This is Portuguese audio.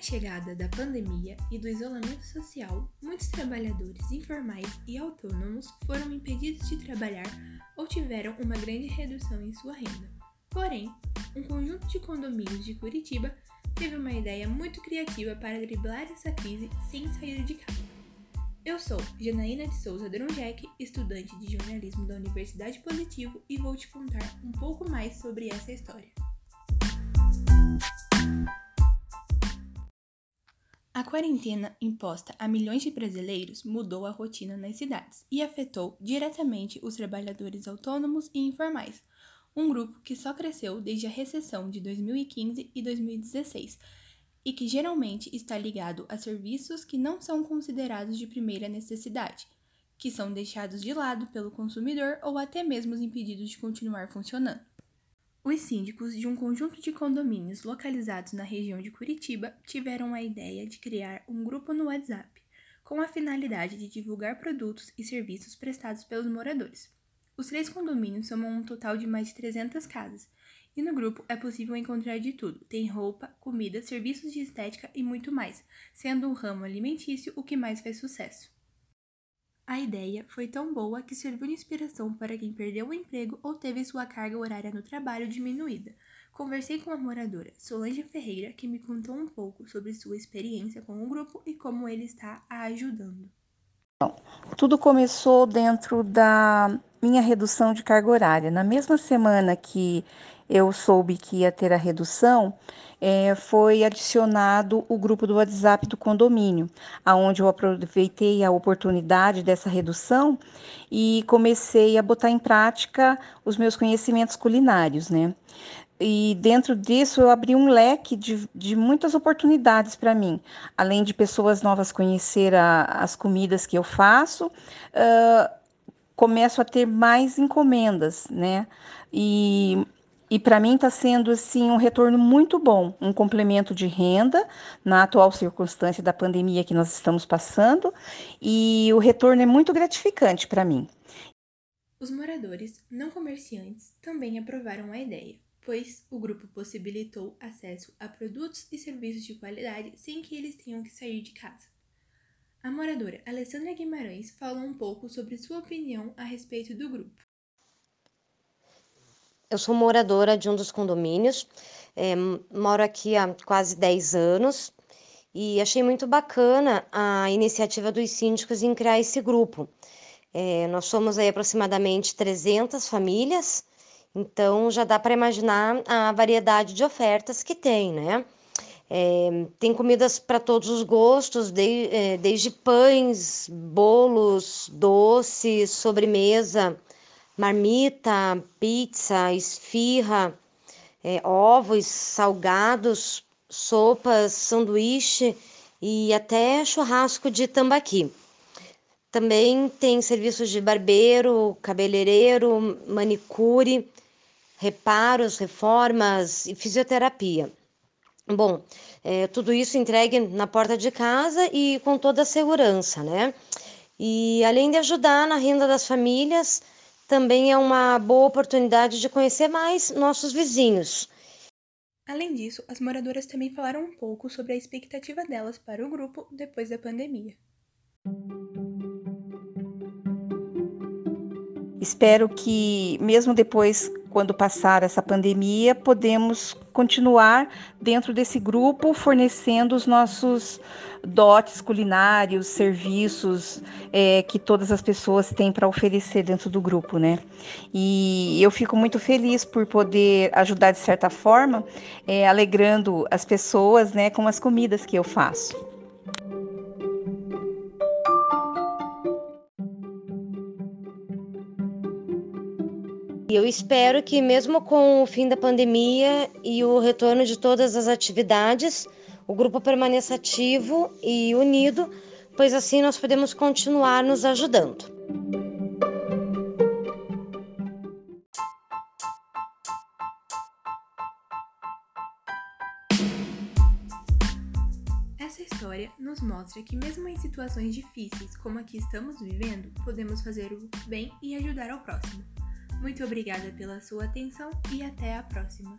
a chegada da pandemia e do isolamento social, muitos trabalhadores informais e autônomos foram impedidos de trabalhar ou tiveram uma grande redução em sua renda. Porém, um conjunto de condomínios de Curitiba teve uma ideia muito criativa para driblar essa crise sem sair de casa. Eu sou Janaína de Souza Dronjek, estudante de jornalismo da Universidade Positivo, e vou te contar um pouco mais sobre essa história. A quarentena imposta a milhões de brasileiros mudou a rotina nas cidades e afetou diretamente os trabalhadores autônomos e informais, um grupo que só cresceu desde a recessão de 2015 e 2016 e que geralmente está ligado a serviços que não são considerados de primeira necessidade, que são deixados de lado pelo consumidor ou até mesmo impedidos de continuar funcionando. Os síndicos de um conjunto de condomínios localizados na região de Curitiba tiveram a ideia de criar um grupo no WhatsApp, com a finalidade de divulgar produtos e serviços prestados pelos moradores. Os três condomínios somam um total de mais de 300 casas, e no grupo é possível encontrar de tudo: tem roupa, comida, serviços de estética e muito mais, sendo o ramo alimentício o que mais fez sucesso. A ideia foi tão boa que serviu de inspiração para quem perdeu o emprego ou teve sua carga horária no trabalho diminuída. Conversei com a moradora Solange Ferreira, que me contou um pouco sobre sua experiência com o grupo e como ele está a ajudando. Tudo começou dentro da minha redução de carga horária. Na mesma semana que eu soube que ia ter a redução, é, foi adicionado o grupo do WhatsApp do condomínio, aonde eu aproveitei a oportunidade dessa redução e comecei a botar em prática os meus conhecimentos culinários, né? E dentro disso eu abri um leque de, de muitas oportunidades para mim, além de pessoas novas conhecer a, as comidas que eu faço, uh, começo a ter mais encomendas, né? E e para mim está sendo assim um retorno muito bom, um complemento de renda na atual circunstância da pandemia que nós estamos passando, e o retorno é muito gratificante para mim. Os moradores não comerciantes também aprovaram a ideia, pois o grupo possibilitou acesso a produtos e serviços de qualidade sem que eles tenham que sair de casa. A moradora Alessandra Guimarães falou um pouco sobre sua opinião a respeito do grupo. Eu sou moradora de um dos condomínios, é, moro aqui há quase 10 anos e achei muito bacana a iniciativa dos síndicos em criar esse grupo. É, nós somos aí aproximadamente 300 famílias, então já dá para imaginar a variedade de ofertas que tem, né? É, tem comidas para todos os gostos, de, é, desde pães, bolos, doces, sobremesa marmita, pizza, esfirra, é, ovos salgados, sopas, sanduíche e até churrasco de tambaqui. Também tem serviços de barbeiro, cabeleireiro, manicure, reparos, reformas e fisioterapia. Bom, é, tudo isso entregue na porta de casa e com toda a segurança, né? E além de ajudar na renda das famílias, também é uma boa oportunidade de conhecer mais nossos vizinhos. Além disso, as moradoras também falaram um pouco sobre a expectativa delas para o grupo depois da pandemia. Espero que, mesmo depois, quando passar essa pandemia, podemos continuar dentro desse grupo fornecendo os nossos dotes culinários, serviços é, que todas as pessoas têm para oferecer dentro do grupo, né? E eu fico muito feliz por poder ajudar de certa forma, é, alegrando as pessoas, né, com as comidas que eu faço. Eu espero que, mesmo com o fim da pandemia e o retorno de todas as atividades, o grupo permaneça ativo e unido, pois assim nós podemos continuar nos ajudando. Essa história nos mostra que, mesmo em situações difíceis como a que estamos vivendo, podemos fazer o bem e ajudar ao próximo. Muito obrigada pela sua atenção e até a próxima!